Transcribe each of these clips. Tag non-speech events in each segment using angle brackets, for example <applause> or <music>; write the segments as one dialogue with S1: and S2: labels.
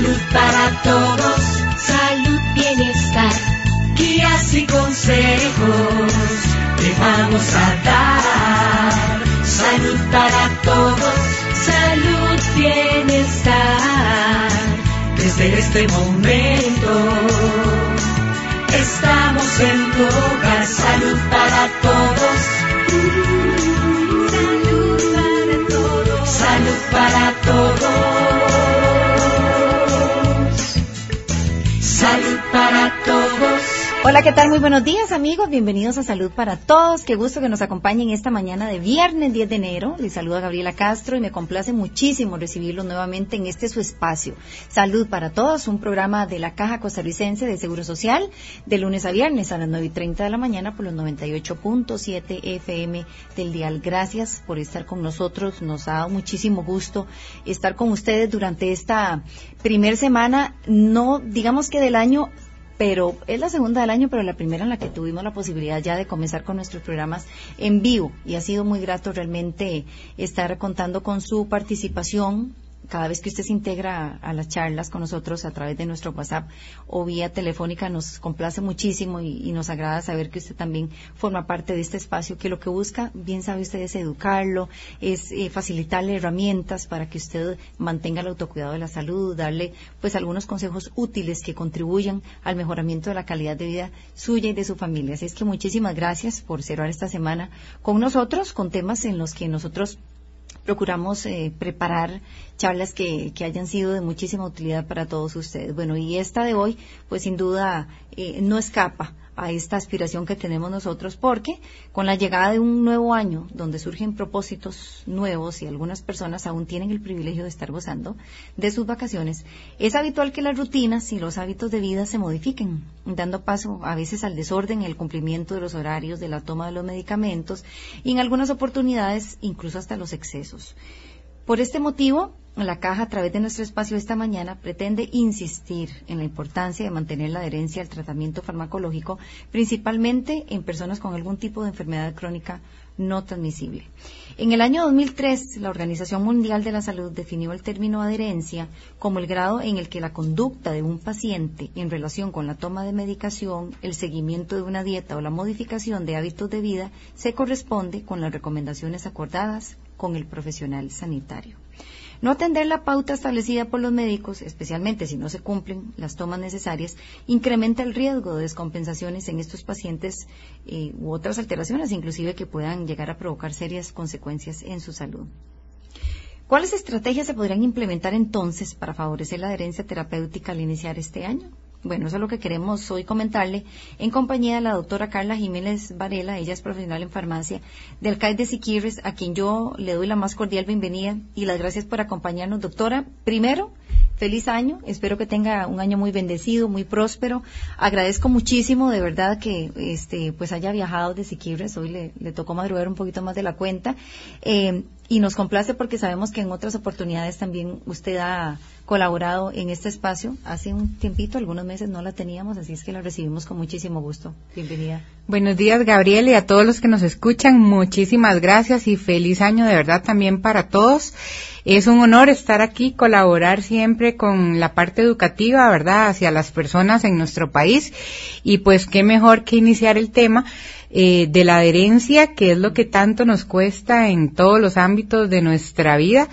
S1: Salud para todos, salud, bienestar, guías y consejos te vamos a dar. Salud para todos, salud, bienestar. Desde este momento estamos en tu hogar. Salud para todos. Salud para todos. Salud para todos.
S2: Hola, ¿qué tal? Muy buenos días, amigos. Bienvenidos a Salud para Todos. Qué gusto que nos acompañen esta mañana de viernes 10 de enero. Les saluda Gabriela Castro y me complace muchísimo recibirlos nuevamente en este su espacio. Salud para Todos, un programa de la Caja Costarricense de Seguro Social, de lunes a viernes a las 9 y 30 de la mañana por los 98.7 FM del Dial. Gracias por estar con nosotros. Nos ha dado muchísimo gusto estar con ustedes durante esta primer semana, no digamos que del año pero es la segunda del año, pero la primera en la que tuvimos la posibilidad ya de comenzar con nuestros programas en vivo. Y ha sido muy grato realmente estar contando con su participación cada vez que usted se integra a, las charlas con nosotros a través de nuestro WhatsApp o vía telefónica, nos complace muchísimo y, y, nos agrada saber que usted también forma parte de este espacio, que lo que busca, bien sabe usted, es educarlo, es eh, facilitarle herramientas para que usted mantenga el autocuidado de la salud, darle pues algunos consejos útiles que contribuyan al mejoramiento de la calidad de vida suya y de su familia. Así es que muchísimas gracias por cerrar esta semana con nosotros, con temas en los que nosotros procuramos eh, preparar charlas que, que, hayan sido de muchísima utilidad para todos ustedes. Bueno, y esta de hoy, pues sin duda eh, no escapa a esta aspiración que tenemos nosotros, porque con la llegada de un nuevo año, donde surgen propósitos nuevos y algunas personas aún tienen el privilegio de estar gozando de sus vacaciones, es habitual que las rutinas y los hábitos de vida se modifiquen, dando paso a veces al desorden, el cumplimiento de los horarios, de la toma de los medicamentos y en algunas oportunidades incluso hasta los excesos. Por este motivo, la caja, a través de nuestro espacio esta mañana, pretende insistir en la importancia de mantener la adherencia al tratamiento farmacológico, principalmente en personas con algún tipo de enfermedad crónica no transmisible. En el año 2003, la Organización Mundial de la Salud definió el término adherencia como el grado en el que la conducta de un paciente en relación con la toma de medicación, el seguimiento de una dieta o la modificación de hábitos de vida se corresponde con las recomendaciones acordadas con el profesional sanitario. No atender la pauta establecida por los médicos, especialmente si no se cumplen las tomas necesarias, incrementa el riesgo de descompensaciones en estos pacientes eh, u otras alteraciones, inclusive que puedan llegar a provocar serias consecuencias en su salud. ¿Cuáles estrategias se podrían implementar entonces para favorecer la adherencia terapéutica al iniciar este año? Bueno, eso es lo que queremos hoy comentarle en compañía de la doctora Carla Jiménez Varela, ella es profesional en farmacia del CAI de Siquirres, a quien yo le doy la más cordial bienvenida y las gracias por acompañarnos. Doctora, primero, feliz año, espero que tenga un año muy bendecido, muy próspero. Agradezco muchísimo, de verdad, que este pues haya viajado de Siquirres, hoy le, le tocó madrugar un poquito más de la cuenta. Eh, y nos complace porque sabemos que en otras oportunidades también usted ha colaborado en este espacio. Hace un tiempito, algunos meses no la teníamos, así es que la recibimos con muchísimo gusto. Bienvenida.
S3: Buenos días, Gabriel, y a todos los que nos escuchan, muchísimas gracias y feliz año de verdad también para todos. Es un honor estar aquí, colaborar siempre con la parte educativa, ¿verdad?, hacia las personas en nuestro país. Y pues qué mejor que iniciar el tema eh, de la adherencia, que es lo que tanto nos cuesta en todos los ámbitos de nuestra vida.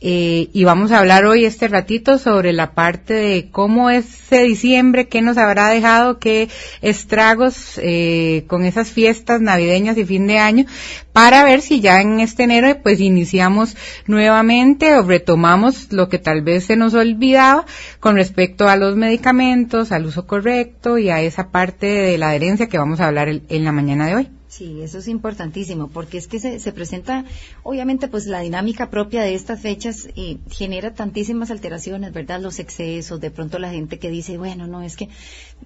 S3: Eh, y vamos a hablar hoy este ratito sobre la parte de cómo ese diciembre, qué nos habrá dejado, qué estragos eh, con esas fiestas navideñas y fin de año, para ver si ya en este enero pues iniciamos nuevamente o retomamos lo que tal vez se nos olvidaba con respecto a los medicamentos, al uso correcto y a esa parte de la adherencia que vamos a hablar en la mañana de hoy.
S2: Sí, eso es importantísimo, porque es que se, se, presenta, obviamente, pues la dinámica propia de estas fechas y genera tantísimas alteraciones, ¿verdad? Los excesos, de pronto la gente que dice, bueno, no, es que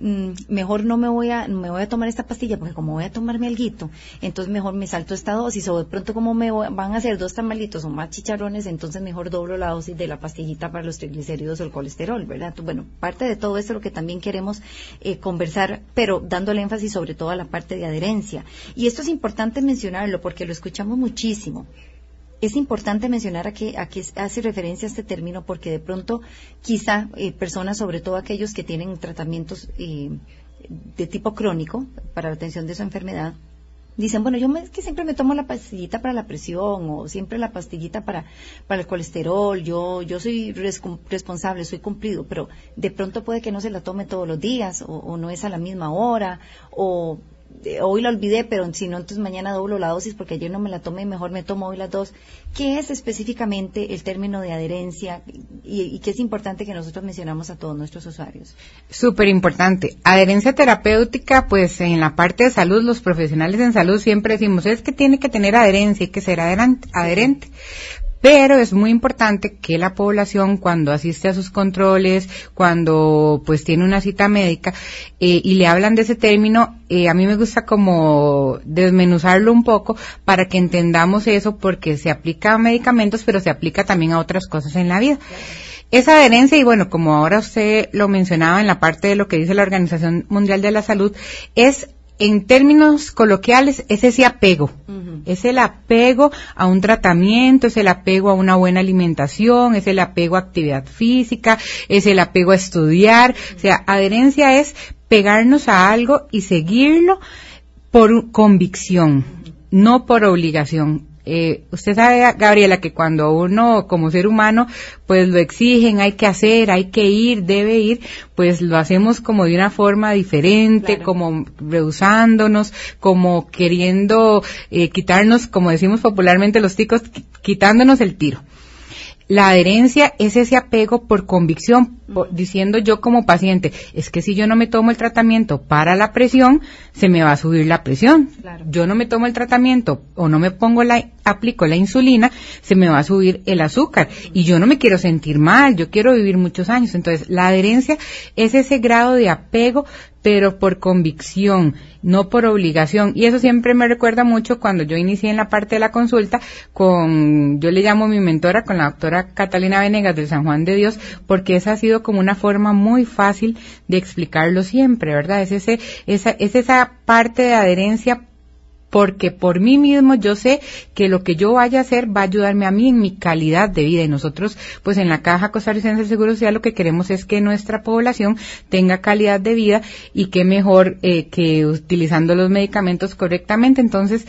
S2: mmm, mejor no me voy a, me voy a tomar esta pastilla, porque como voy a tomarme alguito, entonces mejor me salto esta dosis, o de pronto como me van a hacer dos tamalitos o más chicharrones, entonces mejor doblo la dosis de la pastillita para los triglicéridos o el colesterol, ¿verdad? Bueno, parte de todo esto es lo que también queremos eh, conversar, pero dándole énfasis sobre todo a la parte de adherencia. Y esto es importante mencionarlo porque lo escuchamos muchísimo. Es importante mencionar a qué, a qué hace referencia este término porque de pronto quizá eh, personas, sobre todo aquellos que tienen tratamientos eh, de tipo crónico para la atención de su enfermedad, dicen, bueno, yo es que siempre me tomo la pastillita para la presión o siempre la pastillita para, para el colesterol, yo, yo soy responsable, soy cumplido, pero de pronto puede que no se la tome todos los días o no es a la misma hora o hoy la olvidé, pero si no, entonces mañana doblo la dosis porque ayer no me la tomé, mejor me tomo hoy las dos. ¿Qué es específicamente el término de adherencia y, qué es importante que nosotros mencionamos a todos nuestros usuarios?
S3: Súper importante. Adherencia terapéutica, pues en la parte de salud, los profesionales en salud siempre decimos, es que tiene que tener adherencia y que ser adherente. Pero es muy importante que la población cuando asiste a sus controles, cuando pues tiene una cita médica eh, y le hablan de ese término, eh, a mí me gusta como desmenuzarlo un poco para que entendamos eso porque se aplica a medicamentos pero se aplica también a otras cosas en la vida. Esa adherencia, y bueno, como ahora usted lo mencionaba en la parte de lo que dice la Organización Mundial de la Salud, es en términos coloquiales, es ese apego. Es el apego a un tratamiento, es el apego a una buena alimentación, es el apego a actividad física, es el apego a estudiar. O sea, adherencia es pegarnos a algo y seguirlo por convicción, no por obligación. Eh, usted sabe, Gabriela, que cuando uno como ser humano, pues lo exigen, hay que hacer, hay que ir, debe ir, pues lo hacemos como de una forma diferente, como rehusándonos, como queriendo eh, quitarnos, como decimos popularmente los ticos, quitándonos el tiro. La adherencia es ese apego por convicción, diciendo yo como paciente, es que si yo no me tomo el tratamiento para la presión, se me va a subir la presión. Yo no me tomo el tratamiento o no me pongo la, aplico la insulina, se me va a subir el azúcar. Y yo no me quiero sentir mal, yo quiero vivir muchos años. Entonces, la adherencia es ese grado de apego pero por convicción, no por obligación. Y eso siempre me recuerda mucho cuando yo inicié en la parte de la consulta con, yo le llamo mi mentora, con la doctora Catalina Venegas del San Juan de Dios, porque esa ha sido como una forma muy fácil de explicarlo siempre, ¿verdad? Es ese, esa, es esa parte de adherencia porque por mí mismo yo sé que lo que yo vaya a hacer va a ayudarme a mí en mi calidad de vida. Y nosotros pues en la Caja Costarricense de Seguro Social lo que queremos es que nuestra población tenga calidad de vida y que mejor eh, que utilizando los medicamentos correctamente. Entonces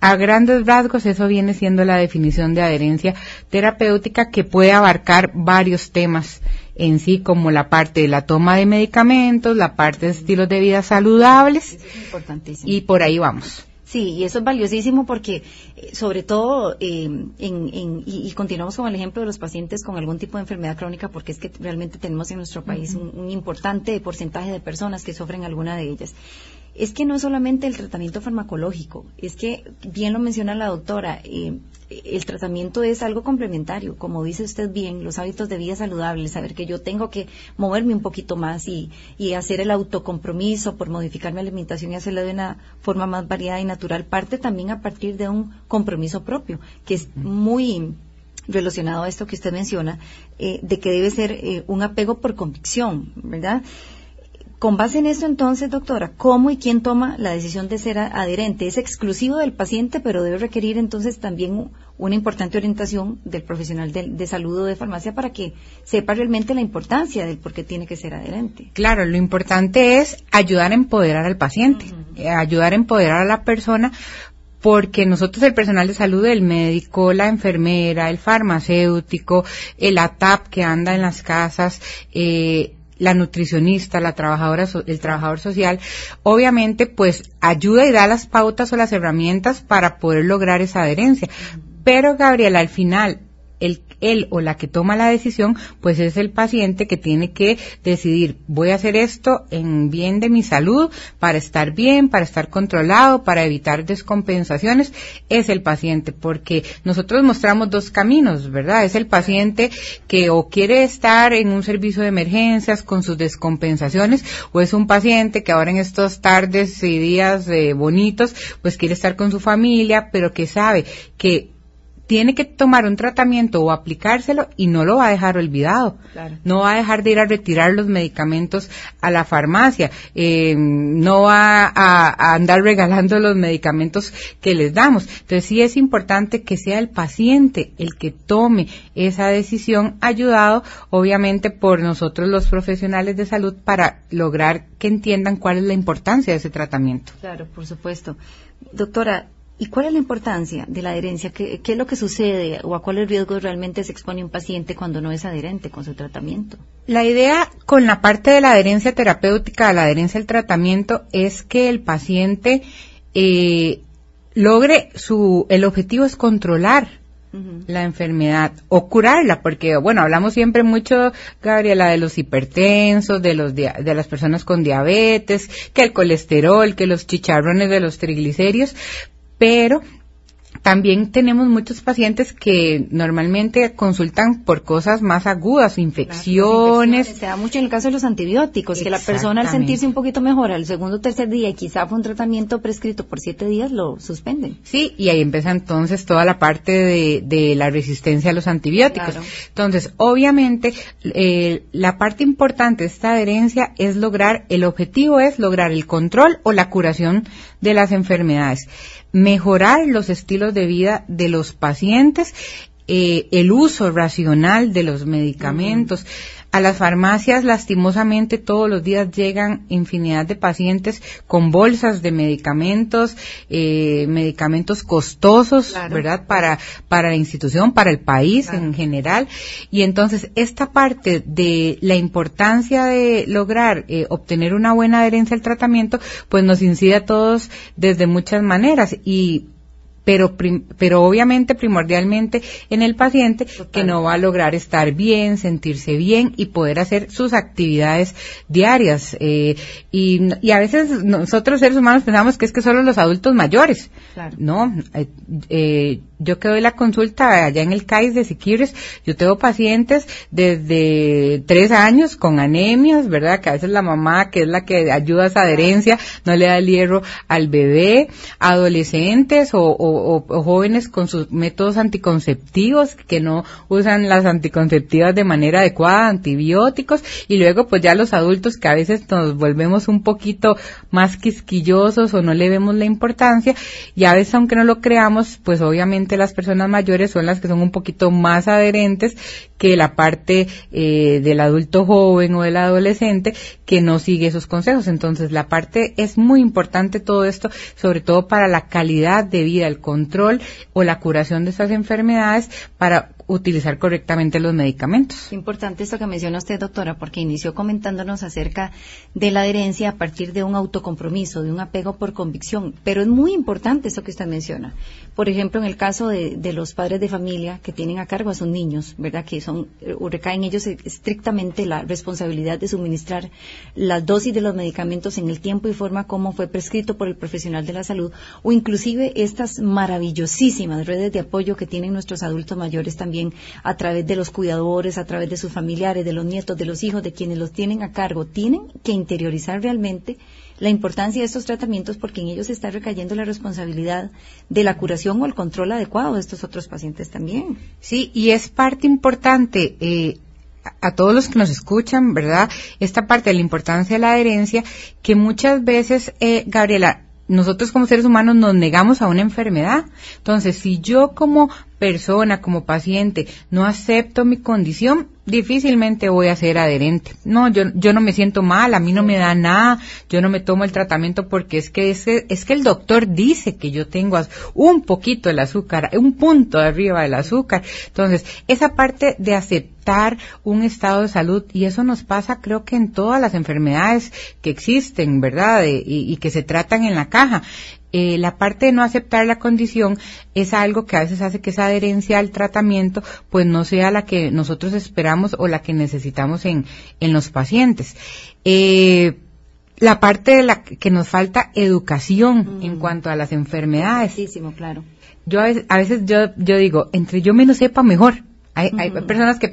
S3: a grandes rasgos eso viene siendo la definición de adherencia terapéutica que puede abarcar varios temas en sí como la parte de la toma de medicamentos, la parte de estilos de vida saludables. Y por ahí vamos.
S2: Sí, y eso es valiosísimo porque, eh, sobre todo, eh, en, y, continuamos con el ejemplo de los pacientes con algún tipo de enfermedad crónica, porque es que realmente tenemos en nuestro país un, importante porcentaje de personas que sufren alguna de ellas. Es que no es solamente el tratamiento farmacológico, es que, bien lo menciona la doctora, eh, el tratamiento es algo complementario, como dice usted bien, los hábitos de vida saludables, saber que yo tengo que moverme un poquito más y, y hacer el autocompromiso por modificar mi alimentación y hacerla de una forma más variada y natural, parte también a partir de un compromiso propio, que es muy relacionado a esto que usted menciona, eh, de que debe ser eh, un apego por convicción, ¿verdad? Con base en eso, entonces, doctora, ¿cómo y quién toma la decisión de ser adherente? Es exclusivo del paciente, pero debe requerir entonces también una importante orientación del profesional de, salud o de farmacia para que sepa realmente la importancia del por qué tiene que ser adherente.
S3: Claro, lo importante es ayudar a empoderar al paciente, eh, ayudar a empoderar a la persona porque nosotros el personal de salud, el médico, la enfermera, el farmacéutico, el ATAP que anda en las casas, eh, la nutricionista, la trabajadora, el trabajador social, obviamente pues ayuda y da las pautas o las herramientas para poder lograr esa adherencia. Pero Gabriela, al final, el, él o la que toma la decisión, pues es el paciente que tiene que decidir, voy a hacer esto en bien de mi salud, para estar bien, para estar controlado, para evitar descompensaciones, es el paciente, porque nosotros mostramos dos caminos, ¿verdad? Es el paciente que o quiere estar en un servicio de emergencias con sus descompensaciones, o es un paciente que ahora en estas tardes y días eh, bonitos, pues quiere estar con su familia, pero que sabe que tiene que tomar un tratamiento o aplicárselo y no lo va a dejar olvidado. No va a dejar de ir a retirar los medicamentos a la farmacia. Eh, no va a, andar regalando los medicamentos que les damos. Entonces sí es importante que sea el paciente el que tome esa decisión, ayudado obviamente por nosotros los profesionales de salud para lograr que entiendan cuál es la importancia de ese tratamiento.
S2: Claro, por supuesto. Doctora, ¿Y cuál es la importancia de la adherencia? ¿Qué, es lo que sucede o a cuáles riesgos realmente se expone un paciente cuando no es adherente con su tratamiento?
S3: La idea con la parte de la adherencia terapéutica, la adherencia al tratamiento, es que el paciente eh, logre su, el objetivo es controlar la enfermedad o curarla, porque bueno, hablamos siempre mucho, Gabriela, de los hipertensos, de los de las personas con diabetes, que el colesterol, que los chicharrones de los triglicéridos, pero también tenemos muchos pacientes que normalmente consultan por cosas más agudas, infecciones.
S2: Se da mucho en el caso de los antibióticos, que la persona al sentirse un poquito mejor al segundo o tercer día y quizá fue un tratamiento prescrito por siete días, lo suspenden.
S3: Sí, y ahí empieza entonces toda la parte de, la resistencia a los antibióticos. Entonces, obviamente, eh, la parte importante de esta adherencia es lograr, el objetivo es lograr el control o la curación de las enfermedades mejorar los estilos de vida de los pacientes, eh, el uso racional de los medicamentos. A las farmacias, lastimosamente, todos los días llegan infinidad de pacientes con bolsas de medicamentos, eh, medicamentos costosos, ¿verdad? Para, para la institución, para el país en general. Y entonces, esta parte de la importancia de lograr eh, obtener una buena adherencia al tratamiento, pues nos incide a todos desde muchas maneras. Y pero, pero obviamente primordialmente en el paciente que no va a lograr estar bien, sentirse bien y poder hacer sus actividades diarias. Eh, y, y, a veces nosotros seres humanos pensamos que es que solo los adultos mayores. No, eh, eh, yo que doy la consulta allá en el CAIS de Siquires, yo tengo pacientes desde tres años con anemias, ¿verdad? Que a veces la mamá, que es la que ayuda a esa adherencia, no le da el hierro al bebé, adolescentes o, jóvenes con sus métodos anticonceptivos que no usan las anticonceptivas de manera adecuada, antibióticos, y luego pues ya los adultos que a veces nos volvemos un poquito más quisquillosos o no le vemos la importancia, y a veces aunque no lo creamos, pues obviamente las personas mayores son las que son un poquito más adherentes que la parte eh, del adulto joven o del adolescente que no sigue esos consejos. Entonces, la parte es muy importante todo esto, sobre todo para la calidad de vida, control o la curación de estas enfermedades para utilizar correctamente los medicamentos.
S2: Importante esto que menciona usted, doctora, porque inició comentándonos acerca de la adherencia a partir de un autocompromiso, de un apego por convicción. Pero es muy importante esto que usted menciona. Por ejemplo, en el caso de, los padres de familia que tienen a cargo a sus niños, ¿verdad? Que son, recae en ellos estrictamente la responsabilidad de suministrar las dosis de los medicamentos en el tiempo y forma como fue prescrito por el profesional de la salud, o inclusive estas maravillosísimas redes de apoyo que tienen nuestros adultos mayores también a través de los cuidadores, a través de sus familiares, de los nietos, de los hijos, de quienes los tienen a cargo, tienen que interiorizar realmente la importancia de estos tratamientos porque en ellos está recayendo la responsabilidad de la curación o el control adecuado de estos otros pacientes también.
S3: Sí, y es parte importante. Eh, a todos los que nos escuchan, ¿verdad? Esta parte de la importancia de la adherencia, que muchas veces, eh, Gabriela, nosotros como seres humanos nos negamos a una enfermedad. Entonces, si yo como persona, como paciente, no acepto mi condición, difícilmente voy a ser adherente. No, yo, yo no me siento mal, a mí no me da nada, yo no me tomo el tratamiento porque es que ese, es que el doctor dice que yo tengo un poquito del azúcar, un punto arriba del azúcar. Entonces, esa parte de aceptar un estado de salud, y eso nos pasa creo que en todas las enfermedades que existen, ¿verdad? y, y que se tratan en la caja. Eh, la parte de no aceptar la condición es algo que a veces hace que esa adherencia al tratamiento pues no sea la que nosotros esperamos o la que necesitamos en, en los pacientes. Eh, la parte de la que nos falta educación en cuanto a las enfermedades.
S2: claro.
S3: Yo a veces, yo, yo digo, entre yo menos sepa mejor Hay, hay personas que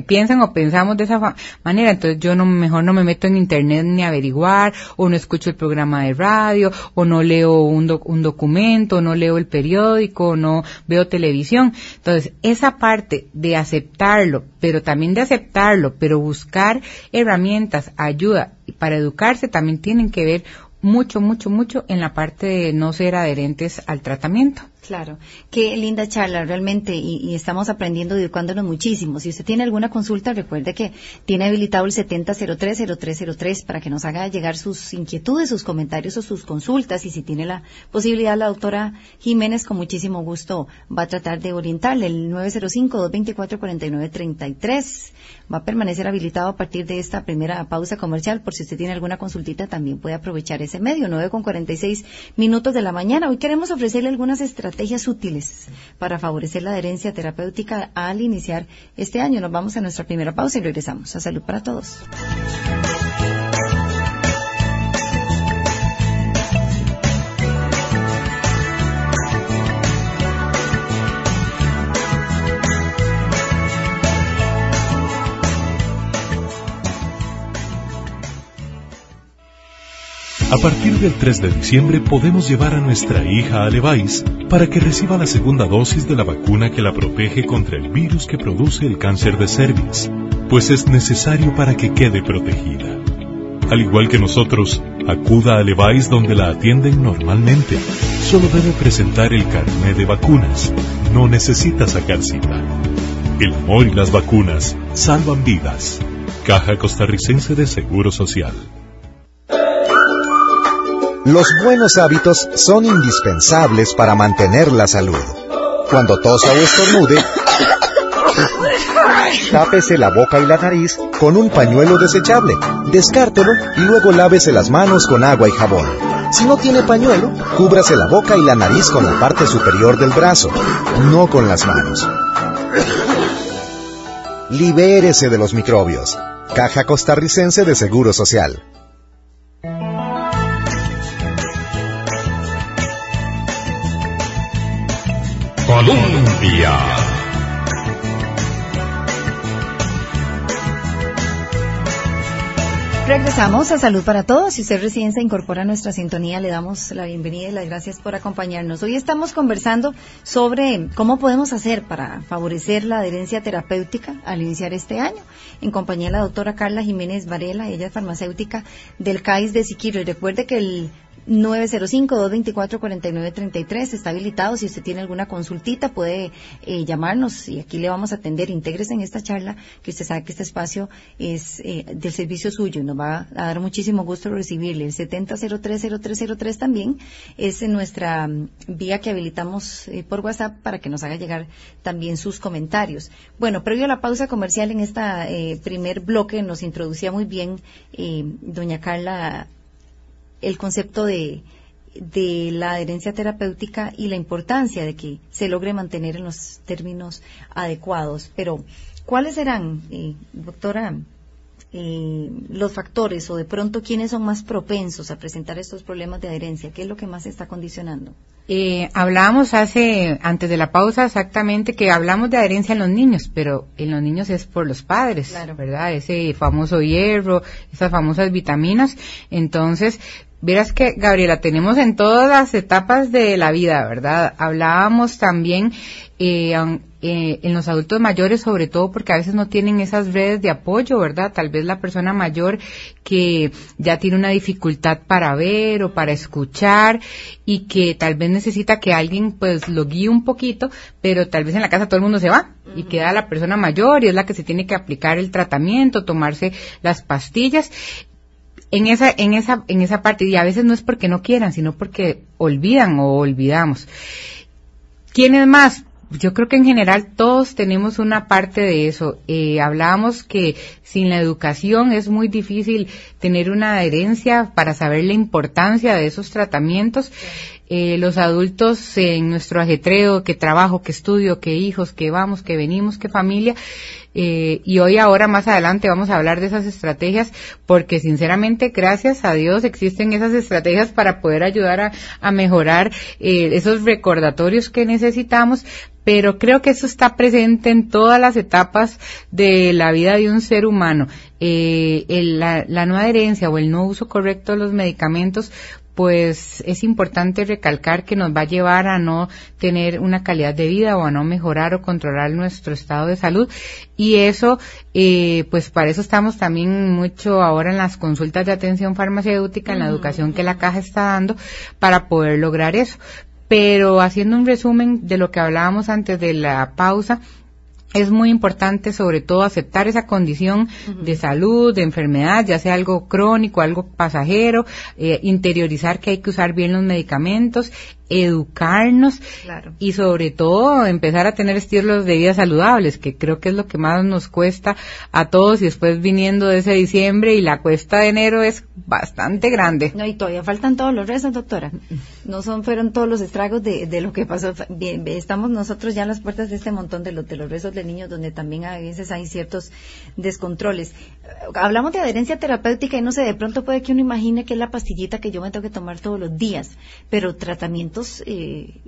S3: piensan o pensamos de esa manera, entonces yo no mejor no me meto en internet ni averiguar, o no escucho el programa de radio, o no leo un, un documento, o no leo el periódico, o no veo televisión. Entonces, esa parte de aceptarlo, pero también de aceptarlo, pero buscar herramientas, ayuda para educarse, también tienen que ver mucho, mucho, mucho en la parte de no ser adherentes al tratamiento.
S2: Claro, qué linda charla realmente y, estamos aprendiendo y educándonos muchísimo. Si usted tiene alguna consulta, recuerde que tiene habilitado el 70030303 para que nos haga llegar sus inquietudes, sus comentarios o sus consultas. Y si tiene la posibilidad la doctora Jiménez con muchísimo gusto va a tratar de orientarle. El 905-224-4933 va a permanecer habilitado a partir de esta primera pausa comercial. Por si usted tiene alguna consultita también puede aprovechar ese medio 9 con 46 minutos de la mañana. Hoy queremos ofrecerle algunas estrategias estrategias útiles para favorecer la adherencia terapéutica al iniciar este año. Nos vamos a nuestra primera pausa y regresamos a Salud para Todos.
S4: A partir del 3 de diciembre podemos llevar a nuestra hija a Levice para que reciba la segunda dosis de la vacuna que la protege contra el virus que produce el cáncer de cervix, pues es necesario para que quede protegida. Al igual que nosotros, acuda a Levice donde la atienden normalmente. Solo debe presentar el carnet de vacunas. No necesita sacar cita. El amor y las vacunas salvan vidas. Caja Costarricense de Seguro Social.
S5: Los buenos hábitos son indispensables para mantener la salud. Cuando tosa o estornude, tápese la boca y la nariz con un pañuelo desechable, descártelo y luego lávese las manos con agua y jabón. Si no tiene pañuelo, cúbrase la boca y la nariz con la parte superior del brazo, no con las manos. Libérese de los microbios. Caja Costarricense de Seguro Social.
S2: Colombia. Regresamos a Salud para Todos. Si usted recién incorpora a nuestra sintonía, le damos la bienvenida y las gracias por acompañarnos. Hoy estamos conversando sobre cómo podemos hacer para favorecer la adherencia terapéutica al iniciar este año, en compañía de la doctora Carla Jiménez Varela, ella es farmacéutica del CAIS de Siquiro. Y recuerde que el 905-224-4933 está habilitado. Si usted tiene alguna consultita, puede eh, llamarnos y aquí le vamos a atender. Intégrese en esta charla, que usted sabe que este espacio es eh, del servicio suyo. Nos va a dar muchísimo gusto recibirle. El 70030303 también es en nuestra mm, vía que habilitamos eh, por WhatsApp para que nos haga llegar también sus comentarios. Bueno, previo a la pausa comercial en este primer bloque nos introducía muy bien doña Carla el concepto de, de la adherencia terapéutica y la importancia de que se logre mantener en los términos adecuados. Pero, ¿cuáles serán, eh, doctora, eh, los factores o de pronto quiénes son más propensos a presentar estos problemas de adherencia? ¿Qué es lo que más está condicionando?
S3: Eh, hablábamos hace, antes de la pausa, exactamente que hablamos de adherencia en los niños, pero en los niños es por los padres, ¿verdad? Ese famoso hierro, esas famosas vitaminas. Entonces, Verás que, Gabriela, tenemos en todas las etapas de la vida, ¿verdad? Hablábamos también eh, eh, en los adultos mayores, sobre todo porque a veces no tienen esas redes de apoyo, ¿verdad? Tal vez la persona mayor que ya tiene una dificultad para ver o para escuchar y que tal vez necesita que alguien pues lo guíe un poquito, pero tal vez en la casa todo el mundo se va y queda la persona mayor y es la que se tiene que aplicar el tratamiento, tomarse las pastillas en esa, en esa, en esa parte, y a veces no es porque no quieran, sino porque olvidan o olvidamos. ¿Quiénes más? Yo creo que en general todos tenemos una parte de eso. Eh, hablábamos que sin la educación es muy difícil tener una adherencia para saber la importancia de esos tratamientos. Eh, los adultos en nuestro ajetreo, que trabajo, que estudio, que hijos, que vamos, que venimos, que familia. Eh, y hoy ahora más adelante vamos a hablar de esas estrategias porque sinceramente gracias a Dios existen esas estrategias para poder ayudar a, mejorar eh, esos recordatorios que necesitamos pero creo que eso está presente en todas las etapas de la vida de un ser humano. Eh, la, la no adherencia o el no uso correcto de los medicamentos pues es importante recalcar que nos va a llevar a no tener una calidad de vida o a no mejorar o controlar nuestro estado de salud. Y eso eh, pues para eso estamos también mucho ahora en las consultas de atención farmacéutica en la educación que la caja está dando para poder lograr eso. Pero haciendo un resumen de lo que hablábamos antes de la pausa es muy importante sobre todo aceptar esa condición de salud, de enfermedad, ya sea algo crónico, algo pasajero, eh, interiorizar que hay que usar bien los medicamentos educarnos y sobre todo empezar a tener estilos de vida saludables, que creo que es lo que más nos cuesta a todos y después viniendo de ese diciembre y la cuesta de enero es bastante grande.
S2: No, y todavía faltan todos los rezos, doctora. No son, fueron todos los estragos de, de lo que pasó. Bien, estamos nosotros ya en las puertas de este montón de, los de los rezos de niños donde también a veces hay ciertos descontroles. Hablamos de adherencia terapéutica y no sé, de pronto puede que uno imagine que es la pastillita que yo me tengo que tomar todos los días, pero tratamiento eh,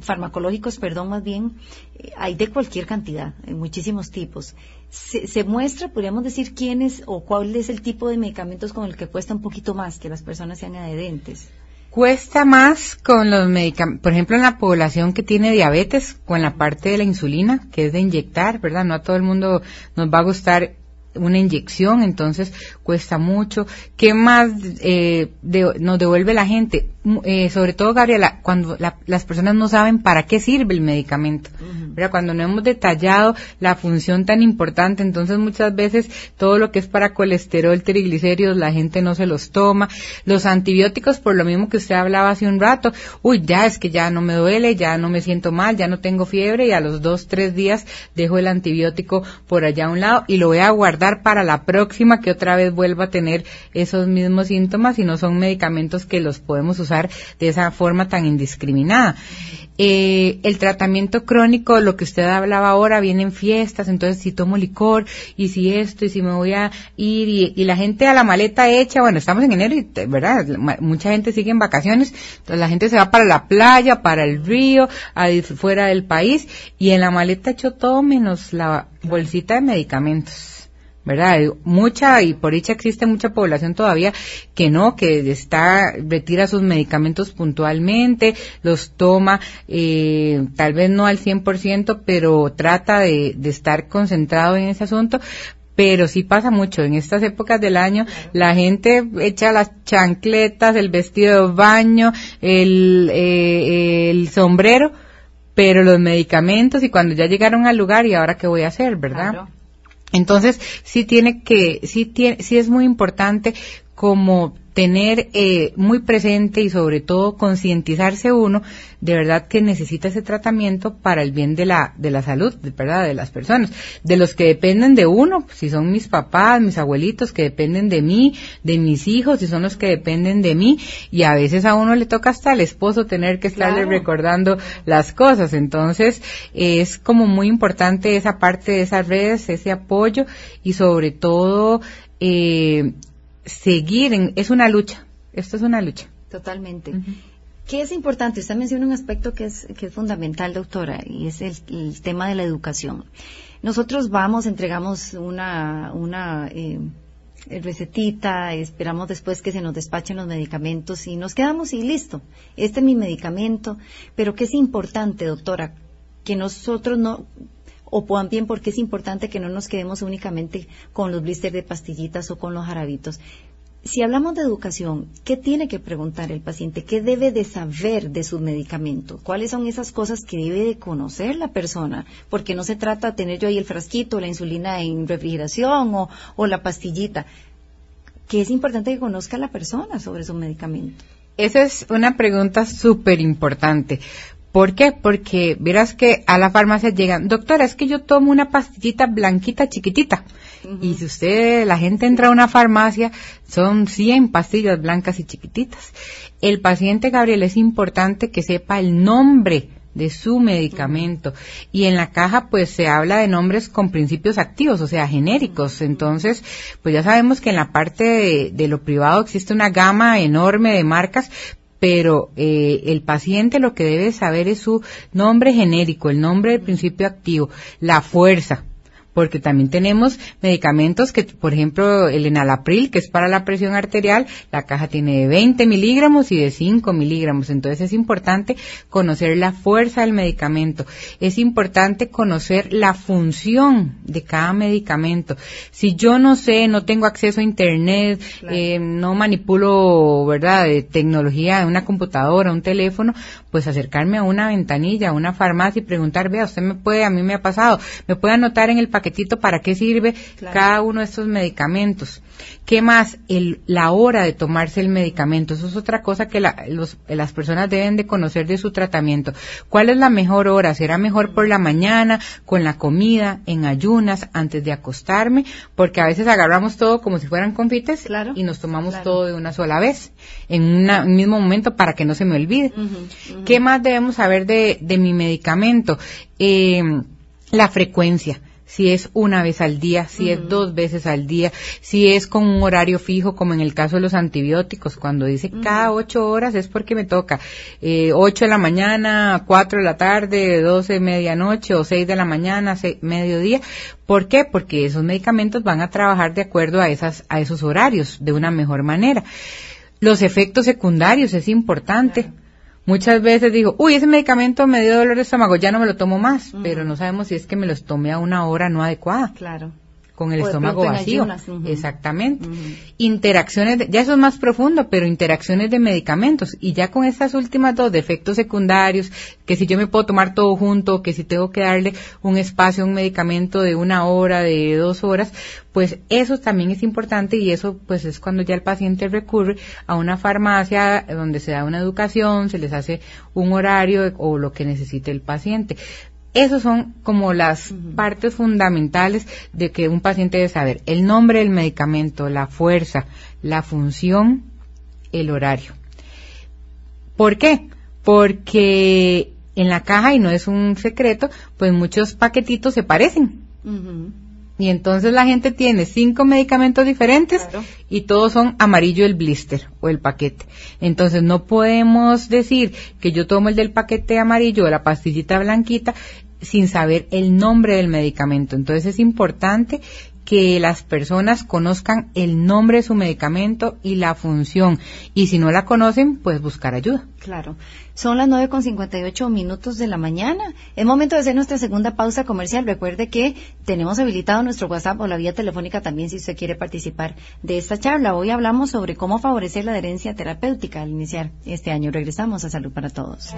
S2: farmacológicos, perdón, más bien, eh, hay de cualquier cantidad, en muchísimos tipos. Se, muestra, podríamos decir, quién es o cuál es el tipo de medicamentos con el que cuesta un poquito más que las personas sean adherentes.
S3: Cuesta más con los medicamentos, por ejemplo, en la población que tiene diabetes, con la parte de la insulina, que es de inyectar, ¿verdad? No a todo el mundo nos va a gustar una inyección, entonces cuesta mucho. ¿Qué más eh, nos devuelve la gente? Eh, sobre todo, Gabriela, cuando las personas no saben para qué sirve el medicamento. Cuando no hemos detallado la función tan importante, entonces muchas veces todo lo que es para colesterol, triglicéridos, la gente no se los toma. Los antibióticos, por lo mismo que usted hablaba hace un rato, uy, ya es que ya no me duele, ya no me siento mal, ya no tengo fiebre y a los dos, tres días dejo el antibiótico por allá a un lado y lo voy a guardar para la próxima que otra vez vuelva a tener esos mismos síntomas y no son medicamentos que los podemos usar de esa forma tan indiscriminada. Eh, el tratamiento crónico, lo que usted hablaba ahora, vienen fiestas, entonces si tomo licor y si esto y si me voy a ir y, la gente a la maleta hecha, bueno, estamos en enero y, ¿verdad? Mucha gente sigue en vacaciones, entonces la gente se va para la playa, para el río, fuera del país y en la maleta echó todo menos la bolsita de medicamentos. ¿Verdad? Mucha, y por dicha existe mucha población todavía que no, que está, retira sus medicamentos puntualmente, los toma, eh, tal vez no al 100%, pero trata de, de estar concentrado en ese asunto, pero sí pasa mucho. En estas épocas del año, la gente echa las chancletas, el vestido de baño, el, eh, el sombrero, pero los medicamentos y cuando ya llegaron al lugar y ahora qué voy a hacer, ¿verdad? Entonces, sí tiene que, sí tiene, sí es muy importante como tener eh, muy presente y sobre todo concientizarse uno de verdad que necesita ese tratamiento para el bien de la de la salud de verdad de las personas. De los que dependen de uno si son mis papás mis abuelitos que dependen de mí de mis hijos si son los que dependen de mí y a veces a uno le toca hasta al esposo tener que estarle recordando las cosas. Entonces es como muy importante esa parte de esas redes ese apoyo y sobre todo eh, seguir en, es una lucha, esto es una lucha.
S2: Totalmente. ¿Qué es importante? Usted menciona un aspecto que es, que es fundamental, doctora, y es el, tema de la educación. Nosotros vamos, entregamos una, una eh, recetita, esperamos después que se nos despachen los medicamentos y nos quedamos y listo. Este es mi medicamento. Pero ¿qué es importante, doctora? Que nosotros no, o bien porque es importante que no nos quedemos únicamente con los blisters de pastillitas o con los jarabitos. Si hablamos de educación, ¿qué tiene que preguntar el paciente? ¿Qué debe de saber de su medicamento? ¿Cuáles son esas cosas que debe de conocer la persona? Porque no se trata de tener yo ahí el frasquito, la insulina en refrigeración o, o la pastillita. Que es importante que conozca la persona sobre su medicamento.
S3: Esa es una pregunta súper importante ¿Por qué? Porque verás que a la farmacia llegan, doctora, es que yo tomo una pastillita blanquita chiquitita. Y si usted, la gente entra a una farmacia, son 100 pastillas blancas y chiquititas. El paciente, Gabriel, es importante que sepa el nombre de su medicamento. Y en la caja pues se habla de nombres con principios activos, o sea, genéricos. Entonces, pues ya sabemos que en la parte de, de lo privado existe una gama enorme de marcas, pero eh, el paciente lo que debe saber es su nombre genérico, el nombre del principio activo, la fuerza, porque también tenemos medicamentos que, por ejemplo, el enalapril, que es para la presión arterial, la caja tiene de 20 miligramos y de 5 miligramos. Entonces es importante conocer la fuerza del medicamento. Es importante conocer la función de cada medicamento. Si yo no sé, no tengo acceso a Internet, eh, no manipulo, ¿verdad?, de tecnología, de una computadora, un teléfono, pues acercarme a una ventanilla, a una farmacia y preguntar, vea, usted me puede, a mí me ha pasado, me puede anotar en el paquetito para qué sirve cada uno de estos medicamentos. ¿Qué más? El, la hora de tomarse el medicamento. Eso es otra cosa que las personas deben de conocer de su tratamiento. ¿Cuál es la mejor hora? ¿Será mejor por la mañana, con la comida, en ayunas, antes de acostarme? Porque a veces agarramos todo como si fueran confites y nos tomamos todo de una sola vez, en un mismo momento para que no se me olvide. ¿Qué más debemos saber de, de mi medicamento? Eh, la frecuencia si es una vez al día, si es dos veces al día, si es con un horario fijo, como en el caso de los antibióticos, cuando dice cada ocho horas es porque me toca eh, ocho de la mañana, cuatro de la tarde, doce de medianoche o seis de la mañana, seis, mediodía. ¿Por qué? Porque esos medicamentos van a trabajar de acuerdo a esas, a esos horarios de una mejor manera. Los efectos secundarios es importante. Muchas veces digo, uy, ese medicamento me dio dolor de estómago, ya no me lo tomo más, pero no sabemos si es que me los tomé a una hora no adecuada.
S2: Claro
S3: con el estómago vacío. Exactamente. Interacciones, ya eso es más profundo, pero interacciones de medicamentos. Y ya con estas últimas dos, defectos efectos secundarios, que si yo me puedo tomar todo junto, que si tengo que darle un espacio a un medicamento de una hora, de dos horas, pues eso también es importante y eso pues es cuando ya el paciente recurre a una farmacia donde se da una educación, se les hace un horario o lo que necesite el paciente. Esos son como las partes fundamentales de que un paciente debe saber. El nombre del medicamento, la fuerza, la función, el horario. ¿Por qué? Porque en la caja, y no es un secreto, pues muchos paquetitos se parecen. Y entonces la gente tiene cinco medicamentos diferentes y todos son amarillo el blister o el paquete. Entonces no podemos decir que yo tomo el del paquete amarillo o la pastillita blanquita sin saber el nombre del medicamento. Entonces es importante que las personas conozcan el nombre de su medicamento y la función. Y si no la conocen, pues buscar ayuda.
S2: Claro. Son las 9.58 minutos de la mañana. Es momento de hacer nuestra segunda pausa comercial. Recuerde que tenemos habilitado nuestro WhatsApp o la vía telefónica también si usted quiere participar de esta charla. Hoy hablamos sobre cómo favorecer la adherencia terapéutica al iniciar este año. Regresamos a Salud para Todos.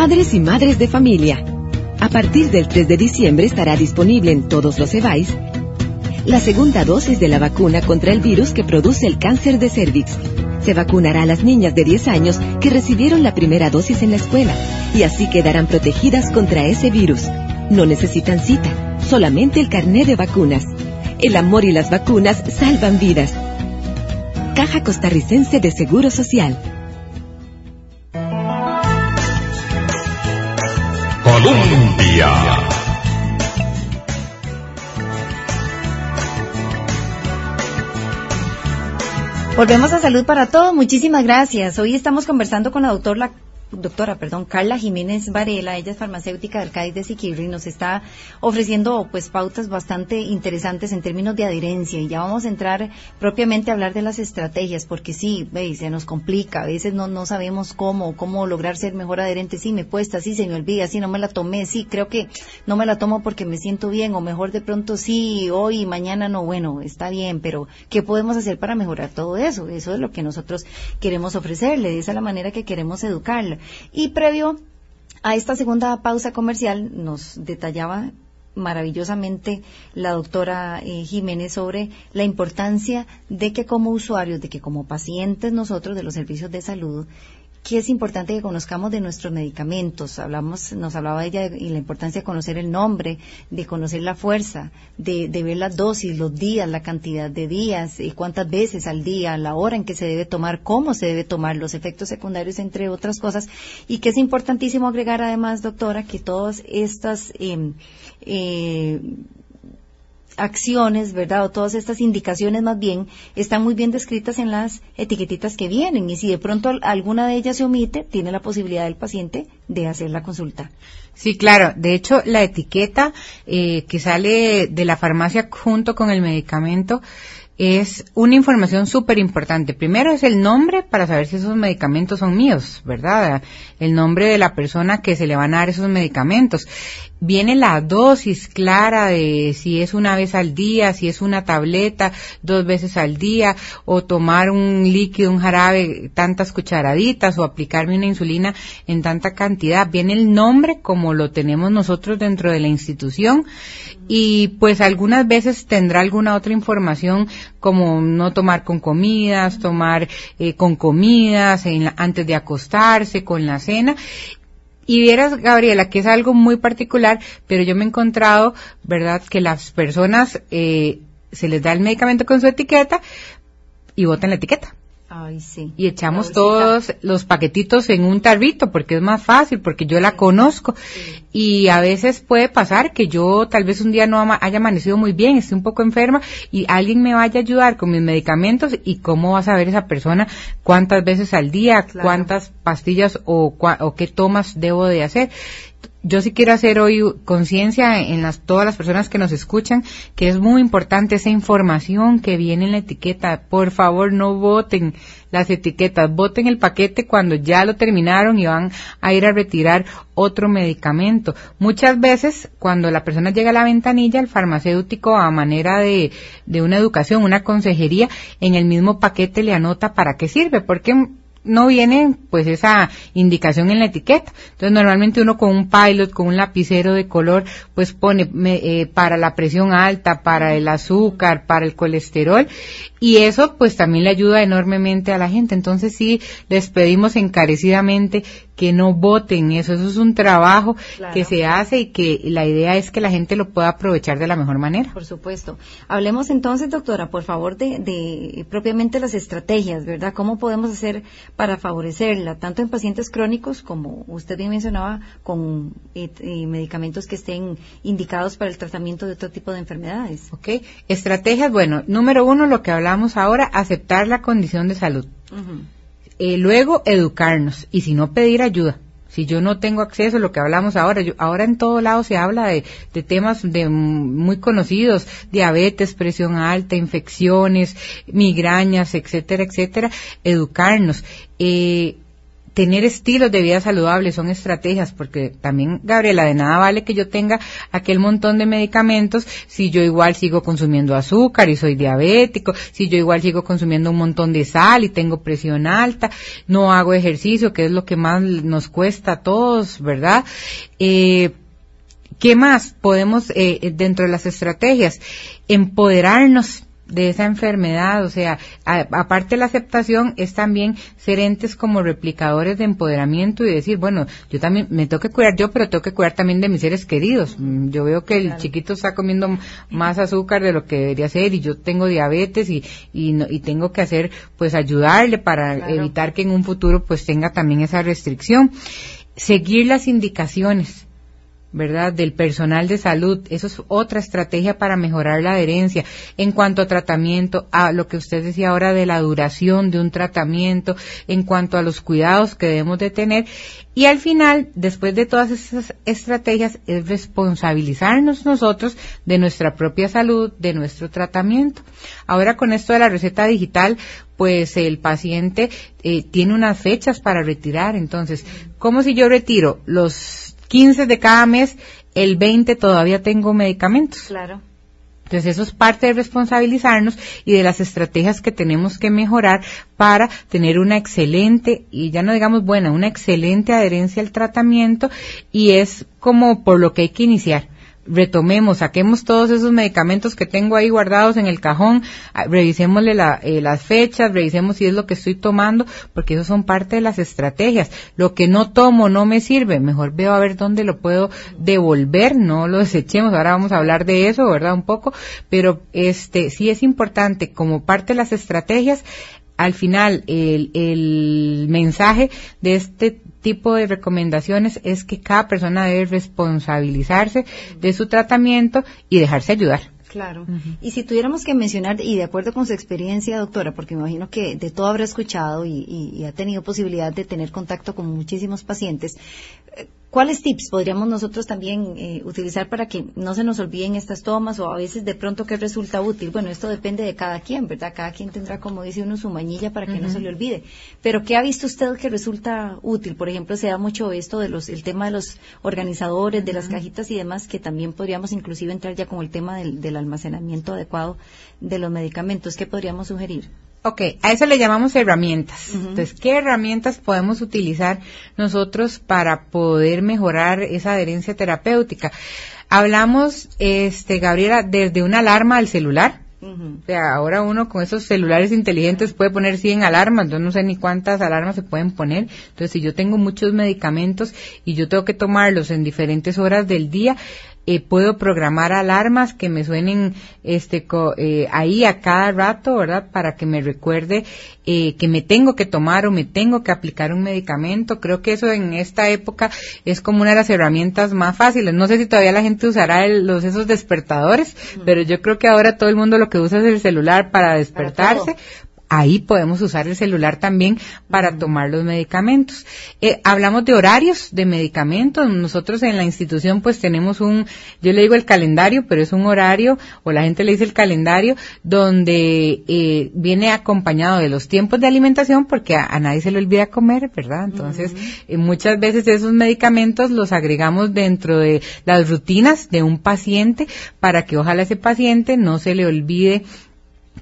S6: Padres y madres de familia. A partir del 3 de diciembre estará disponible en todos los EVAIS la segunda dosis de la vacuna contra el virus que produce el cáncer de cervix. Se vacunará a las niñas de 10 años que recibieron la primera dosis en la escuela y así quedarán protegidas contra ese virus. No necesitan cita, solamente el carné de vacunas. El amor y las vacunas salvan vidas. Caja Costarricense de Seguro Social.
S2: Volvemos a Salud para Todos. Muchísimas gracias. Hoy estamos conversando con la doctora doctora, perdón, Carla Jiménez Varela, ella es farmacéutica del CAIS de Siquirri, nos está ofreciendo pues pautas bastante interesantes en términos de adherencia y ya vamos a entrar propiamente a hablar de las estrategias, porque sí, veis, se nos complica, a veces no, no sabemos cómo, cómo lograr ser mejor adherente, sí me cuesta, sí se me olvida, sí no me la tomé, sí creo que no me la tomo porque me siento bien, o mejor de pronto sí, hoy mañana no, bueno, está bien, pero ¿qué podemos hacer para mejorar todo eso? Eso es lo que nosotros queremos ofrecerle, esa es la manera que queremos educarla. Y previo a esta segunda pausa comercial nos detallaba maravillosamente la doctora eh, Jiménez sobre la importancia de que como usuarios, de que como pacientes nosotros de los servicios de salud, que es importante que conozcamos de nuestros medicamentos. Hablamos, nos hablaba ella de, la importancia de conocer el nombre, de conocer la fuerza, de, ver las dosis, los días, la cantidad de días, y cuántas veces al día, la hora en que se debe tomar, cómo se debe tomar, los efectos secundarios, entre otras cosas. Y que es importantísimo agregar además, doctora, que todas estas em, eh, acciones, ¿verdad? O todas estas indicaciones más bien están muy bien descritas en las etiquetitas que vienen y si de pronto alguna de ellas se omite, tiene la posibilidad del paciente de hacer la consulta.
S3: Sí, claro. De hecho, la etiqueta eh, que sale de la farmacia junto con el medicamento es una información súper importante. Primero es el nombre para saber si esos medicamentos son míos, ¿verdad? El nombre de la persona que se le van a dar esos medicamentos viene la dosis clara de si es una vez al día, si es una tableta dos veces al día, o tomar un líquido, un jarabe, tantas cucharaditas, o aplicarme una insulina en tanta cantidad. Viene el nombre como lo tenemos nosotros dentro de la institución y pues algunas veces tendrá alguna otra información como no tomar con comidas, tomar eh, con comidas antes de acostarse, con la cena y vieras, Gabriela, que es algo muy particular, pero yo me he encontrado, ¿verdad?, que las personas eh, se les da el medicamento con su etiqueta y botan la etiqueta.
S2: Ay, sí.
S3: Y echamos todos los paquetitos en un tarbito porque es más fácil, porque yo la conozco. Y a veces puede pasar que yo tal vez un día no haya amanecido muy bien, esté un poco enferma y alguien me vaya a ayudar con mis medicamentos y cómo va a saber esa persona cuántas veces al día, cuántas pastillas o, o qué tomas debo de hacer yo sí quiero hacer hoy conciencia en las, todas las personas que nos escuchan que es muy importante esa información que viene en la etiqueta. Por favor, no voten las etiquetas, voten el paquete cuando ya lo terminaron y van a ir a retirar otro medicamento. Muchas veces, cuando la persona llega a la ventanilla, el farmacéutico, a manera de, de una educación, una consejería, en el mismo paquete le anota para qué sirve, porque no viene pues esa indicación en la etiqueta. Entonces normalmente uno con un pilot, con un lapicero de color, pues pone eh, para la presión alta, para el azúcar, para el colesterol y eso pues también le ayuda enormemente a la gente. Entonces sí, les pedimos encarecidamente que no voten eso. Eso es un trabajo que se hace y que la idea es que la gente lo pueda aprovechar de la mejor manera.
S2: Por supuesto. Hablemos entonces, doctora, por favor, de, de propiamente las estrategias, ¿verdad? ¿Cómo podemos hacer para favorecerla, tanto en pacientes crónicos como usted bien mencionaba, con eh, eh, medicamentos que estén indicados para el tratamiento de otro tipo de enfermedades?
S3: Ok. Estrategias, bueno, número uno, lo que hablamos ahora, aceptar la condición de salud. Eh, luego, educarnos y si no, pedir ayuda. Si yo no tengo acceso, lo que hablamos ahora, yo, ahora en todo lado se habla de, de temas de muy conocidos, diabetes, presión alta, infecciones, migrañas, etcétera, etcétera, educarnos. Eh, tener estilos de vida saludables son estrategias, porque también, Gabriela, de nada vale que yo tenga aquel montón de medicamentos si yo igual sigo consumiendo azúcar y soy diabético, si yo igual sigo consumiendo un montón de sal y tengo presión alta, no hago ejercicio, que es lo que más nos cuesta a todos, ¿verdad? Eh, ¿Qué más podemos, eh, dentro de las estrategias? Empoderarnos de esa enfermedad, o sea, aparte de la aceptación es también ser entes como replicadores de empoderamiento y decir, bueno, yo también me tengo que cuidar yo, pero tengo que cuidar también de mis seres queridos. Mm, yo veo que el chiquito está comiendo más azúcar de lo que debería ser y yo tengo diabetes y, y, tengo que hacer, pues ayudarle para evitar que en un futuro pues tenga también esa restricción. Seguir las indicaciones ¿verdad? Del personal de salud. Eso es otra estrategia para mejorar la adherencia. En cuanto a tratamiento, a lo que usted decía ahora de la duración de un tratamiento, en cuanto a los cuidados que debemos de tener. Y al final, después de todas esas estrategias, es responsabilizarnos nosotros de nuestra propia salud, de nuestro tratamiento. Ahora con esto de la receta digital, pues el paciente eh, tiene unas fechas para retirar. Entonces, ¿cómo si yo retiro los 15 de cada mes, el 20 todavía tengo medicamentos.
S2: Claro.
S3: Entonces eso es parte de responsabilizarnos y de las estrategias que tenemos que mejorar para tener una excelente, y ya no digamos buena, una excelente adherencia al tratamiento y es como por lo que hay que iniciar retomemos, saquemos todos esos medicamentos que tengo ahí guardados en el cajón, ah, revisémosle eh, las fechas, revisemos si es lo que estoy tomando, porque eso son parte de las estrategias. Lo que no tomo no me sirve, mejor veo a ver dónde lo puedo devolver, no lo <laughs> desechemos. Ahora vamos a hablar de eso, ¿verdad? Un poco, pero este sí es importante como parte de las estrategias al final el, el mensaje de este tipo de recomendaciones es que cada persona debe responsabilizarse de su tratamiento y dejarse ayudar.
S2: Claro. Y si tuviéramos que mencionar, y de acuerdo con su experiencia, doctora, porque me imagino que de todo habrá escuchado y, y ha tenido posibilidad de tener contacto con muchísimos pacientes, ¿Cuáles tips podríamos nosotros también eh, utilizar para que no se nos olviden estas tomas o a veces de pronto qué resulta útil? Bueno, esto depende de cada quien, ¿verdad? Cada quien tendrá, como dice uno, su mañilla para que no se le olvide. Pero ¿qué ha visto usted que resulta útil? Por ejemplo, se da mucho esto de los, el tema de los organizadores, de las cajitas y demás, que también podríamos inclusive entrar ya con el tema del, del almacenamiento adecuado de los medicamentos. ¿Qué podríamos sugerir?
S3: Ok, a eso le llamamos herramientas. Entonces, ¿qué herramientas podemos utilizar nosotros para poder mejorar esa adherencia terapéutica? Hablamos, este, Gabriela, desde una alarma al celular. O sea, ahora uno con esos celulares inteligentes puede poner 100 alarmas, yo no sé ni cuántas alarmas se pueden poner. Entonces, si yo tengo muchos medicamentos y yo tengo que tomarlos en diferentes horas del día, eh, puedo programar alarmas que me suenen este eh, ahí a cada rato, ¿verdad? Para que me recuerde eh, que me tengo que tomar o me tengo que aplicar un medicamento. Creo que eso en esta época es como una de las herramientas más fáciles. No sé si todavía la gente usará los esos despertadores, pero yo creo que ahora todo el mundo lo que usa es el celular para despertarse, ahí podemos usar el celular también para tomar los medicamentos. Eh, hablamos de horarios de medicamentos. Nosotros en la institución pues tenemos un, yo le digo el calendario, pero es un horario, o la gente le dice el calendario, donde eh, viene acompañado de los tiempos de alimentación porque a, nadie se le olvida comer, ¿verdad? Entonces, eh, muchas veces esos medicamentos los agregamos dentro de las rutinas de un paciente para que ojalá ese paciente no se le olvide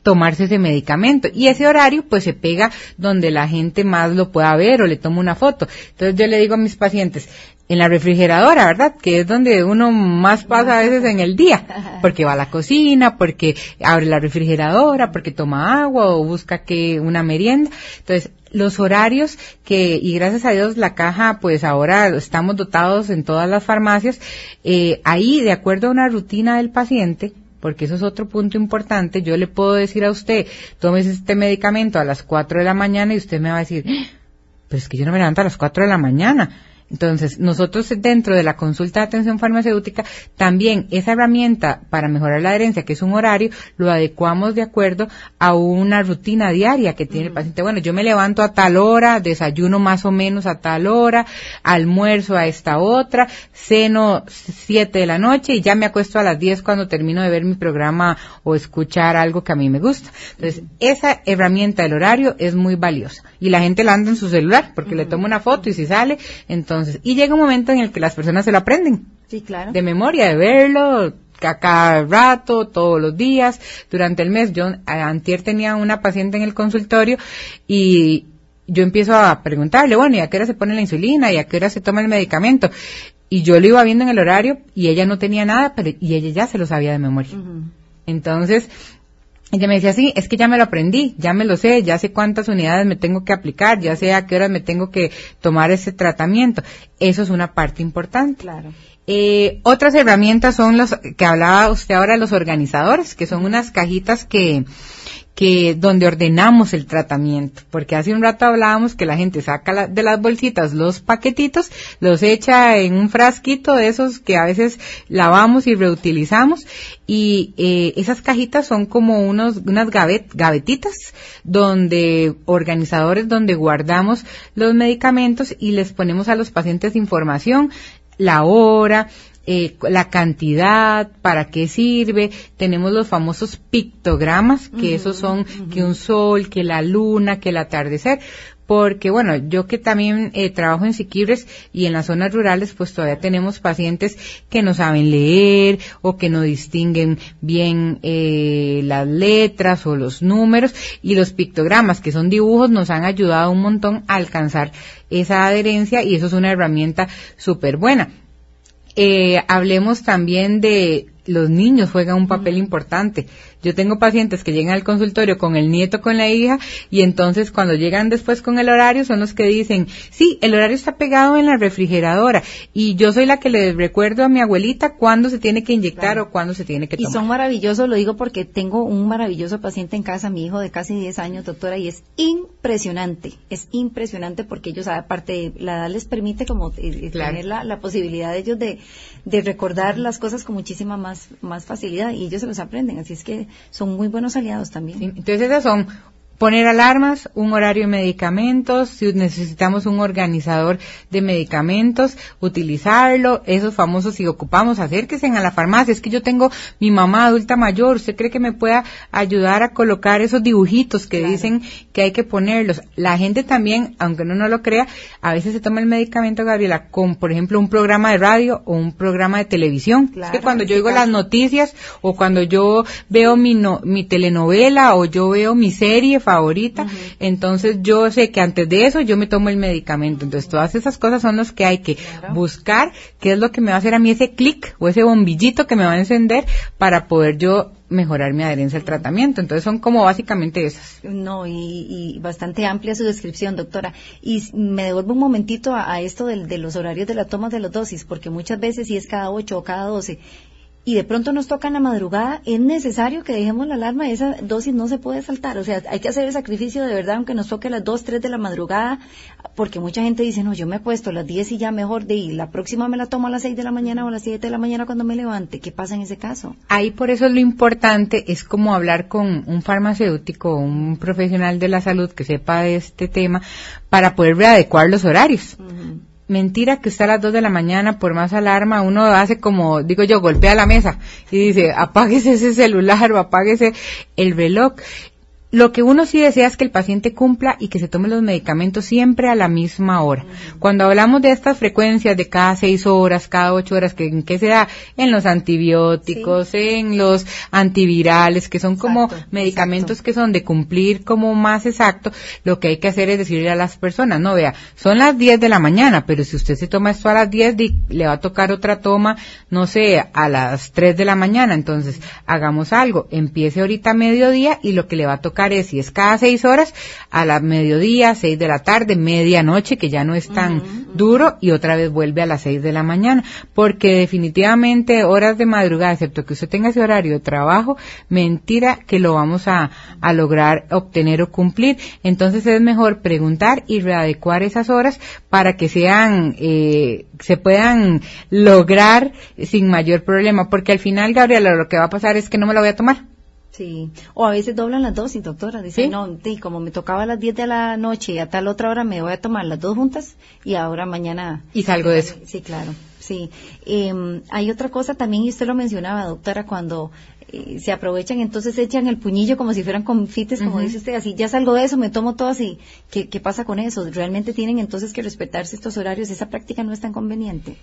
S3: tomarse ese medicamento. Y ese horario pues se pega donde la gente más lo pueda ver o le toma una foto. Entonces yo le digo a mis pacientes, en la refrigeradora, ¿verdad? Que es donde uno más pasa a veces en el día, <laughs> porque va a la cocina, porque abre la refrigeradora, porque toma agua o busca que una merienda. Entonces, los horarios que, y gracias a Dios la caja, pues ahora estamos dotados en todas las farmacias, eh, ahí, de acuerdo a una rutina del paciente, porque eso es otro punto importante. Yo le puedo decir a usted, tómese este medicamento a las 4 de la mañana y usted me va a decir, pues es que yo no me levanto a las 4 de la mañana. Entonces, nosotros dentro de la consulta de atención farmacéutica, también esa herramienta para mejorar la adherencia, que es un horario, lo adecuamos de acuerdo a una rutina diaria que tiene el paciente. Bueno, yo me levanto a tal hora, desayuno más o menos a tal hora, almuerzo a esta otra, ceno siete de la noche y ya me acuesto a las 10 cuando termino de ver mi programa o escuchar algo que a mí me gusta. Entonces, esa herramienta del horario es muy valiosa. Y la gente la anda en su celular porque le toma una foto y si sale, entonces entonces, y llega un momento en el que las personas se lo aprenden.
S2: Sí, claro.
S3: De memoria, de verlo, a cada rato, todos los días, durante el mes. Yo antier tenía una paciente en el consultorio y yo empiezo a preguntarle, bueno, ¿y a qué hora se pone la insulina? ¿Y a qué hora se toma el medicamento? Y yo lo iba viendo en el horario y ella no tenía nada, pero y ella ya se lo sabía de memoria. Entonces, ella me decía, sí, es que ya me lo aprendí, ya me lo sé, ya sé cuántas unidades me tengo que aplicar, ya sé a qué hora me tengo que tomar ese tratamiento. Eso es una parte importante.
S2: Claro.
S3: Eh, otras herramientas son los que hablaba usted ahora, los organizadores, que son unas cajitas que, que donde ordenamos el tratamiento, porque hace un rato hablábamos que la gente saca de las bolsitas los paquetitos, los echa en un frasquito de esos que a veces lavamos y reutilizamos y eh, esas cajitas son como unos unas gavet- gavetitas donde organizadores donde guardamos los medicamentos y les ponemos a los pacientes información, la hora, eh, la cantidad, para qué sirve. Tenemos los famosos pictogramas, que esos son que un sol, que la luna, que el atardecer. Porque, bueno, yo que también eh, trabajo en Siquibres y en las zonas rurales, pues todavía tenemos pacientes que no saben leer o que no distinguen bien eh, las letras o los números y los pictogramas, que son dibujos, nos han ayudado un montón a alcanzar esa adherencia y eso es una herramienta súper buena. Eh, hablemos también de los niños juegan un papel importante. Yo tengo pacientes que llegan al consultorio con el nieto, con la hija, y entonces cuando llegan después con el horario son los que dicen, sí, el horario está pegado en la refrigeradora, y yo soy la que le recuerdo a mi abuelita cuándo se tiene que inyectar
S2: Claro.
S3: o cuándo se tiene que
S2: Y
S3: tomar.
S2: son maravillosos, lo digo porque tengo un maravilloso paciente en casa, mi hijo de casi 10 años, doctora, y es impresionante, es impresionante porque ellos, aparte, la edad les permite como eh, eh,
S3: Claro.
S2: tener la, la posibilidad de ellos de, de recordar las cosas con muchísima más, más facilidad y ellos se los aprenden, así es que son muy buenos aliados también.
S3: Entonces esas son poner alarmas, un horario de medicamentos, si necesitamos un organizador de medicamentos, utilizarlo, esos famosos si ocupamos, acérquense a la farmacia, es que yo tengo mi mamá adulta mayor, ¿usted cree que me pueda ayudar a colocar esos dibujitos que
S2: Claro.
S3: dicen que hay que ponerlos? La gente también, aunque uno no lo crea, a veces se toma el medicamento, Gabriela, con por ejemplo un programa de radio o un programa de televisión. es que
S2: Claro,
S3: cuando yo oigo las noticias o cuando yo veo mi, no- mi telenovela o yo veo mi serie favorita, entonces yo sé que antes de eso yo me tomo el medicamento. Entonces todas esas cosas son las que hay que buscar, qué es lo que me va a hacer a mí ese clic o ese bombillito que me va a encender para poder yo mejorar mi adherencia al tratamiento. Entonces son como básicamente esas.
S2: No, y, y bastante amplia su descripción, doctora. Y me devuelvo un momentito a, a esto del- de, los horarios de la toma de las dosis, porque muchas veces si es cada 8 o cada 12 y de pronto nos toca en la madrugada, es necesario que dejemos la alarma, esa dosis no se puede saltar. O sea, hay que hacer el sacrificio de verdad, aunque nos toque a las 2, 3 de la madrugada, porque mucha gente dice, no, yo me acuesto a las 10 y ya mejor de ir, la próxima me la tomo a las 6 de la mañana o a las 7 de la mañana cuando me levante. ¿Qué pasa en ese caso?
S3: Ahí por eso lo importante es como hablar con un farmacéutico, un profesional de la salud que sepa de este tema para poder readecuar los horarios. Mentira que está a las 2 de la mañana, por más alarma, uno hace como, digo yo, golpea la mesa y dice, apáguese ese celular o apáguese el reloj. Lo que uno sí desea es que el paciente cumpla y que se tome los medicamentos siempre a la misma hora. Cuando hablamos de estas frecuencias de cada seis horas, cada ocho horas, que, ¿en qué se da? En los antibióticos, en los antivirales, que son como
S2: Exacto,
S3: medicamentos que son de cumplir como más exacto, lo que hay que hacer es decirle a las personas, no vea, son las 10 de la mañana, pero si usted se toma esto a las 10, di- le va a tocar otra toma, no sé, a las 3 de la mañana, entonces hagamos algo, empiece ahorita a mediodía y lo que le va a tocar es, si es cada 6 horas, a la mediodía, 6 de la tarde, medianoche, que ya no es tan duro, y otra vez vuelve a las 6 de la mañana, porque definitivamente horas de madrugada, excepto que usted tenga ese horario de trabajo, mentira que lo vamos a, a lograr obtener o cumplir. Entonces es mejor preguntar y readecuar esas horas para que sean, eh, se puedan lograr sin mayor problema, porque al final, Gabriela, lo que va a pasar es que no me la voy a tomar.
S2: Sí, o a veces doblan las dosis, doctora. Dicen,
S3: ¿Sí?
S2: no, sí, como me tocaba a las 10 de la noche y a tal otra hora me voy a tomar las dos juntas y ahora mañana.
S3: Y salgo de eso.
S2: Sí, claro, sí. Eh, hay otra cosa también, y usted lo mencionaba, doctora, cuando eh, se aprovechan, entonces echan el puñillo como si fueran confites, como
S3: Ujú.
S2: dice usted, así, ya salgo de eso, me tomo todo así. ¿Qué, ¿Qué pasa con eso? ¿Realmente tienen entonces que respetarse estos horarios? ¿Esa práctica no es tan conveniente?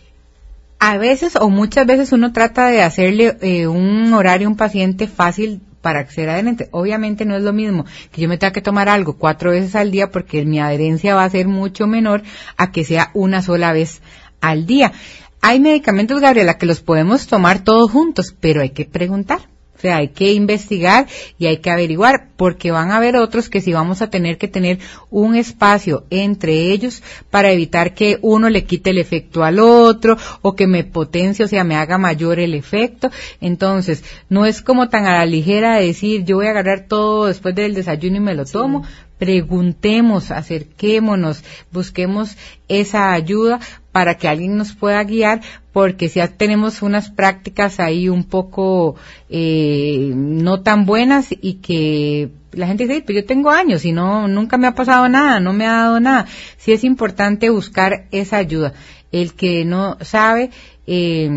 S3: A veces o muchas veces uno trata de hacerle eh, un horario a un paciente fácil para acceder adelante. Obviamente no es lo mismo que yo me tenga que tomar algo cuatro veces al día porque mi adherencia va a ser mucho menor a que sea una sola vez al día. Hay medicamentos, Gabriela, que los podemos tomar todos juntos, pero hay que preguntar. Sea, hay que investigar y hay que averiguar, porque van a haber otros que sí vamos a tener que tener un espacio entre ellos para evitar que uno le quite el efecto al otro o que me potencie, o sea, me haga mayor el efecto. Entonces, no es como tan a la ligera decir, yo voy a agarrar todo después del desayuno y me lo tomo, preguntemos, acerquémonos, busquemos esa ayuda para que alguien nos pueda guiar, porque si ya tenemos unas prácticas ahí un poco eh, no tan buenas y que la gente dice, pues yo tengo años y no, nunca me ha pasado nada, no me ha dado nada. Sí es importante buscar esa ayuda. El que no sabe, eh,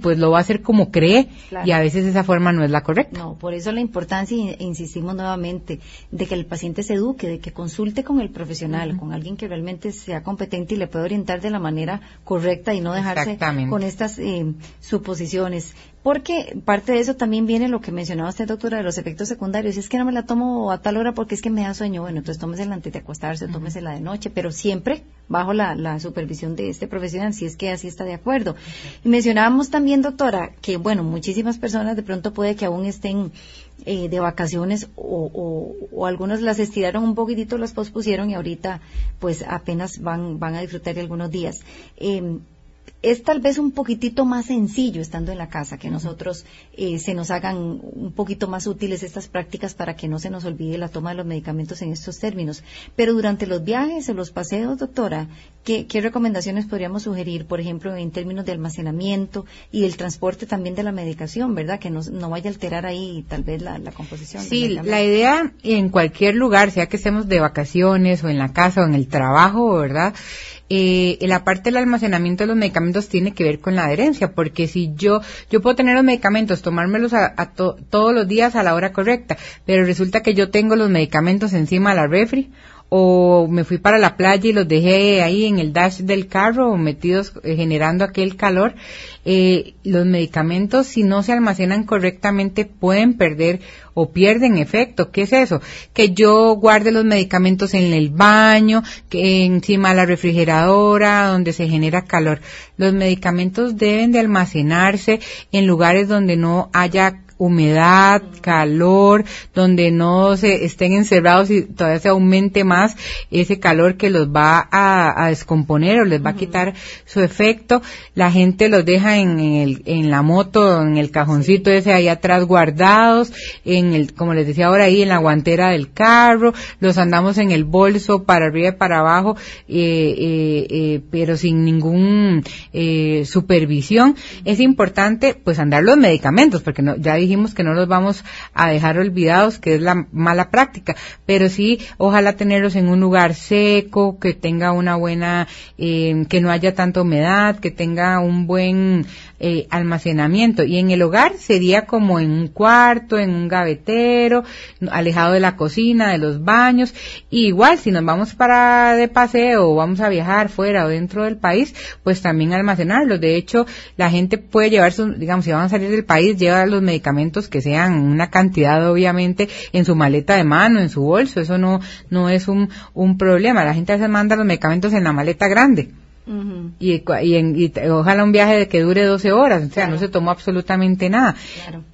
S3: pues lo va a hacer como cree y a veces esa forma no es la correcta.
S2: No, por eso la importancia, insistimos nuevamente, de que el paciente se eduque, de que consulte con el profesional, con alguien que realmente sea competente y le pueda orientar de la manera correcta y no dejarse con estas eh, suposiciones. Porque parte de eso también viene lo que mencionaba usted, doctora, de los efectos secundarios. Si es que no me la tomo a tal hora porque es que me da sueño, bueno, entonces tómesela antes de acostarse, uh tómesela de noche, pero siempre bajo la, la, supervisión de este profesional, si es que así está de acuerdo. Y mencionábamos también, doctora, que, bueno, muchísimas personas de pronto puede que aún estén eh, de vacaciones o, o, o, algunos las estiraron un poquitito, las pospusieron y ahorita pues apenas van, van a disfrutar de algunos días. Eh, es tal vez un poquitito más sencillo estando en la casa, que nosotros eh, se nos hagan un poquito más útiles estas prácticas para que no se nos olvide la toma de los medicamentos en estos términos. Pero durante los viajes o los paseos, doctora, ¿qué, recomendaciones podríamos sugerir, por ejemplo, en términos de almacenamiento y el transporte también de la medicación, verdad? Que no, vaya a alterar ahí tal vez la, composición.
S3: Sí, la idea en cualquier lugar, sea que estemos de vacaciones o en la casa o en el trabajo, ¿verdad? eh, la parte del almacenamiento de los medicamentos tiene que ver con la adherencia, porque si yo, yo puedo tener los medicamentos, tomármelos a, todos los días a la hora correcta, pero resulta que yo tengo los medicamentos encima de la refri, o me fui para la playa y los dejé ahí en el dash del carro metidos eh, generando aquel calor, eh, los medicamentos si no se almacenan correctamente pueden perder o pierden efecto. ¿Qué es eso? Que yo guarde los medicamentos en el baño, que encima de la refrigeradora, donde se genera calor. Los medicamentos deben de almacenarse en lugares donde no haya humedad, calor, donde no se estén encerrados y todavía se aumente más ese calor que los va a, descomponer o les va a quitar su efecto. La gente los deja en, el, en la moto, en el cajoncito ese ahí atrás guardados, en el, como les decía ahora ahí en la guantera del carro, los andamos en el bolso para arriba y para abajo, eh, eh, eh, pero sin ningún supervisión. Es importante pues andar los medicamentos porque no, ya dijimos que no los vamos a dejar olvidados, que es la mala práctica, pero sí, ojalá tenerlos en un lugar seco, que tenga una buena, eh, que no haya tanta humedad, que tenga un buen eh, almacenamiento. Y en el hogar sería como en un cuarto, en un gavetero, alejado de la cocina, de los baños. igual, si nos vamos para de paseo o vamos a viajar fuera o dentro del país, pues también almacenarlos. De hecho, la gente puede llevar sus, digamos, si van a salir del país, lleva los medicamentos que sean una cantidad, obviamente, en su maleta de mano, en su bolso. Eso no, no es un, un problema. La gente a veces manda los medicamentos en la maleta grande y, y, ojalá un viaje de que dure 12 horas, o sea, no se tomó absolutamente nada.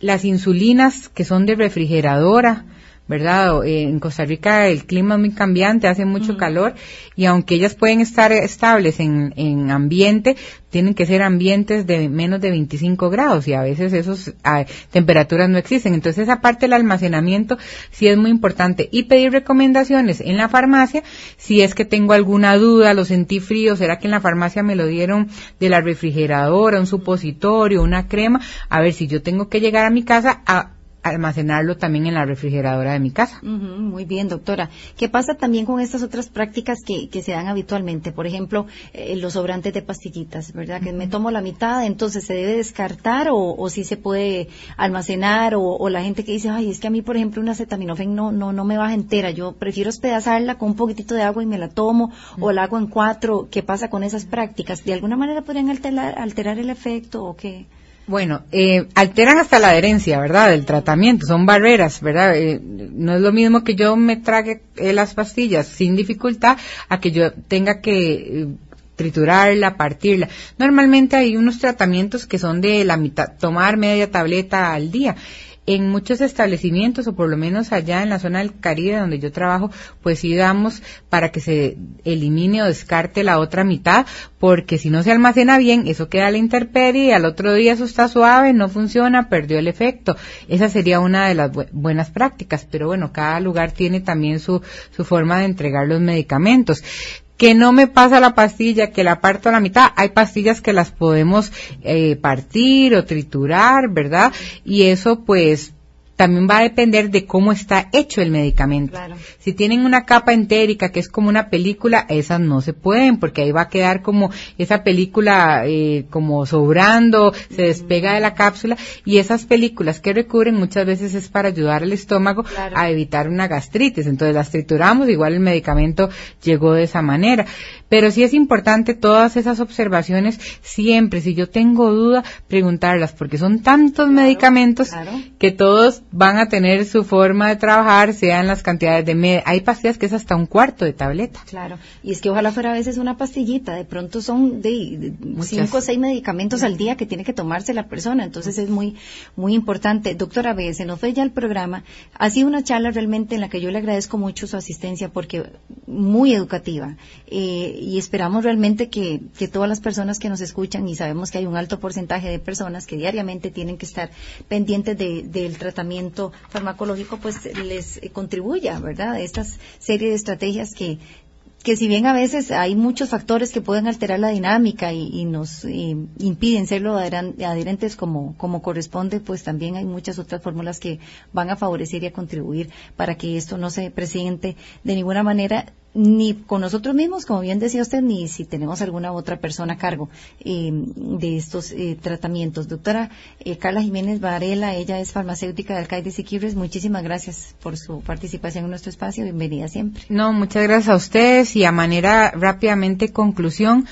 S3: Las insulinas que son de refrigeradora, ¿verdad? En Costa Rica el clima es muy cambiante, hace mucho calor y aunque ellas pueden estar estables en, en, ambiente, tienen que ser ambientes de menos de 25 grados y a veces esas temperaturas no existen. Entonces esa parte del almacenamiento sí es muy importante y pedir recomendaciones en la farmacia si es que tengo alguna duda, lo sentí frío, será que en la farmacia me lo dieron de la refrigeradora, un supositorio, una crema, a ver si yo tengo que llegar a mi casa a almacenarlo también en la refrigeradora de mi casa.
S2: muy bien, doctora. ¿Qué pasa también con estas otras prácticas que, que se dan habitualmente? Por ejemplo, eh, los sobrantes de pastillitas, ¿verdad? Que me tomo la mitad, entonces se debe descartar o, si se puede almacenar o, la gente que dice, ay, es que a mí, por ejemplo, una acetaminofén no, no, no me baja entera, yo prefiero espedazarla con un poquitito de agua y me la tomo o la hago en cuatro. ¿Qué pasa con esas prácticas? ¿De alguna manera podrían alterar, alterar el efecto o qué?
S3: Bueno, eh, alteran hasta la adherencia, ¿verdad? Del tratamiento, son barreras, ¿verdad? Eh, no es lo mismo que yo me trague eh, las pastillas sin dificultad a que yo tenga que triturarla, partirla. Normalmente hay unos tratamientos que son de la mitad, tomar media tableta al día. En muchos establecimientos, o por lo menos allá en la zona del Caribe donde yo trabajo, pues sí damos para que se elimine o descarte la otra mitad, porque si no se almacena bien, eso queda a la intemperie y al otro día eso está suave, no funciona, perdió el efecto. Esa sería una de las buenas prácticas, pero bueno, cada lugar tiene también su, su forma de entregar los medicamentos que no me pasa la pastilla, que la parto a la mitad. Hay pastillas que las podemos eh, partir o triturar, ¿verdad? Y eso pues también va a depender de cómo está hecho el medicamento. Si tienen una capa entérica que es como una película, esas no se pueden porque ahí va a quedar como esa película eh, como sobrando, se despega de la cápsula y esas películas que recubren muchas veces es para ayudar al estómago a evitar una gastritis. Entonces las trituramos, igual el medicamento llegó de esa manera. Pero sí es importante todas esas observaciones siempre, si yo tengo duda, preguntarlas porque son tantos medicamentos que todos van a tener su forma de trabajar, sean las cantidades de... Med Hay pastillas que es hasta un cuarto de tableta.
S2: Claro, y es que ojalá fuera a veces una pastillita, de pronto son de, cinco o seis medicamentos al día que tiene que tomarse la persona, entonces es muy, muy importante. Doctora B, se nos fue ya el programa. Ha sido una charla realmente en la que yo le agradezco mucho su asistencia porque muy educativa eh, y esperamos realmente que, que todas las personas que nos escuchan y sabemos que hay un alto porcentaje de personas que diariamente tienen que estar pendientes del tratamiento farmacológico pues les contribuya, ¿verdad? Esta serie de estrategias que, que si bien a veces hay muchos factores que pueden alterar la dinámica y, nos impiden serlo adherentes como, como corresponde, pues también hay muchas otras fórmulas que van a favorecer y a contribuir para que esto no se presente de ninguna manera ni con nosotros mismos, como bien decía usted, ni si tenemos alguna otra persona a cargo eh, de estos eh, tratamientos. Doctora eh, Carla Jiménez Varela, ella es farmacéutica de Alcaide Siquibres. Muchísimas gracias por su participación en nuestro espacio. Bienvenida siempre.
S3: No, muchas gracias a ustedes y a manera rápidamente conclusión.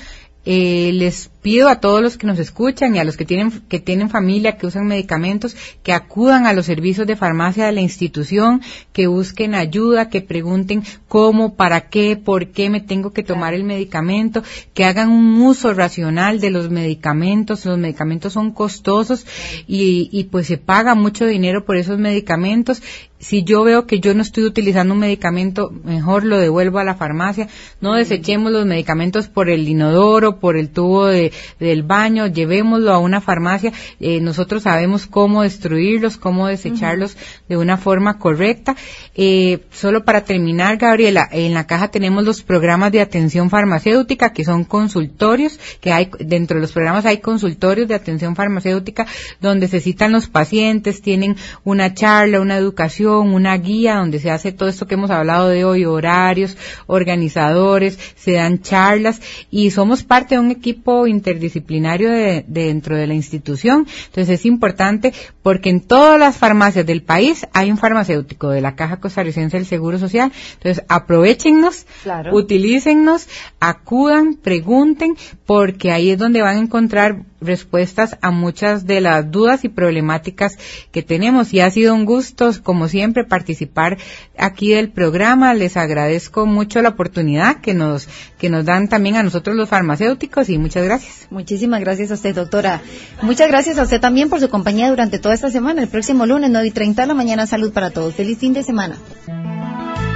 S3: Eh, les pido a todos los que nos escuchan y a los que tienen, que tienen familia, que usan medicamentos, que acudan a los servicios de farmacia de la institución, que busquen ayuda, que pregunten cómo, para qué, por qué me tengo que tomar el medicamento, que hagan un uso racional de los medicamentos. Los medicamentos son costosos y, y pues se paga mucho dinero por esos medicamentos si yo veo que yo no estoy utilizando un medicamento, mejor lo devuelvo a la farmacia. No desechemos los medicamentos por el inodoro, por el tubo de, del baño, llevémoslo a una farmacia. Eh, nosotros sabemos cómo destruirlos, cómo desecharlos de una forma correcta. Eh, solo para terminar, Gabriela, en la caja tenemos los programas de atención farmacéutica, que son consultorios, que hay, dentro de los programas hay consultorios de atención farmacéutica donde se citan los pacientes, tienen una charla, una educación, una guía donde se hace todo esto que hemos hablado de hoy, horarios, organizadores, se dan charlas y somos parte de un equipo interdisciplinario de, dentro de la institución. Entonces es importante porque en todas las farmacias del país hay un farmacéutico de la Caja Costarricense del Seguro Social. Entonces aprovechennos, utilícennos, acudan, pregunten, porque ahí es donde van a encontrar respuestas a muchas de las dudas y problemáticas que tenemos. Y ha sido un gusto, como siempre, participar aquí del programa. Les agradezco mucho la oportunidad que nos, que nos dan también a nosotros los farmacéuticos y muchas gracias.
S2: Muchísimas gracias a usted, doctora. Muchas gracias a usted también por su compañía durante toda esta semana. El próximo lunes, 9 y 30 de la mañana, salud para todos. Feliz fin de semana.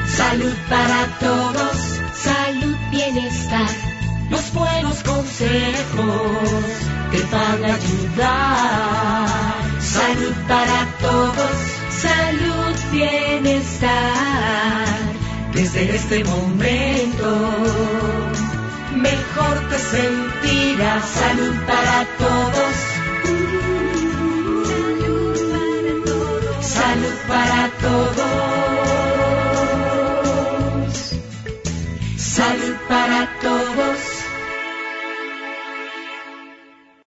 S1: Salud para todos, salud, bienestar, los buenos consejos te van a ayudar. Salud para todos, salud, bienestar. Desde este momento, mejor te sentirás. Salud para todos. Salud para todos. Salud para todos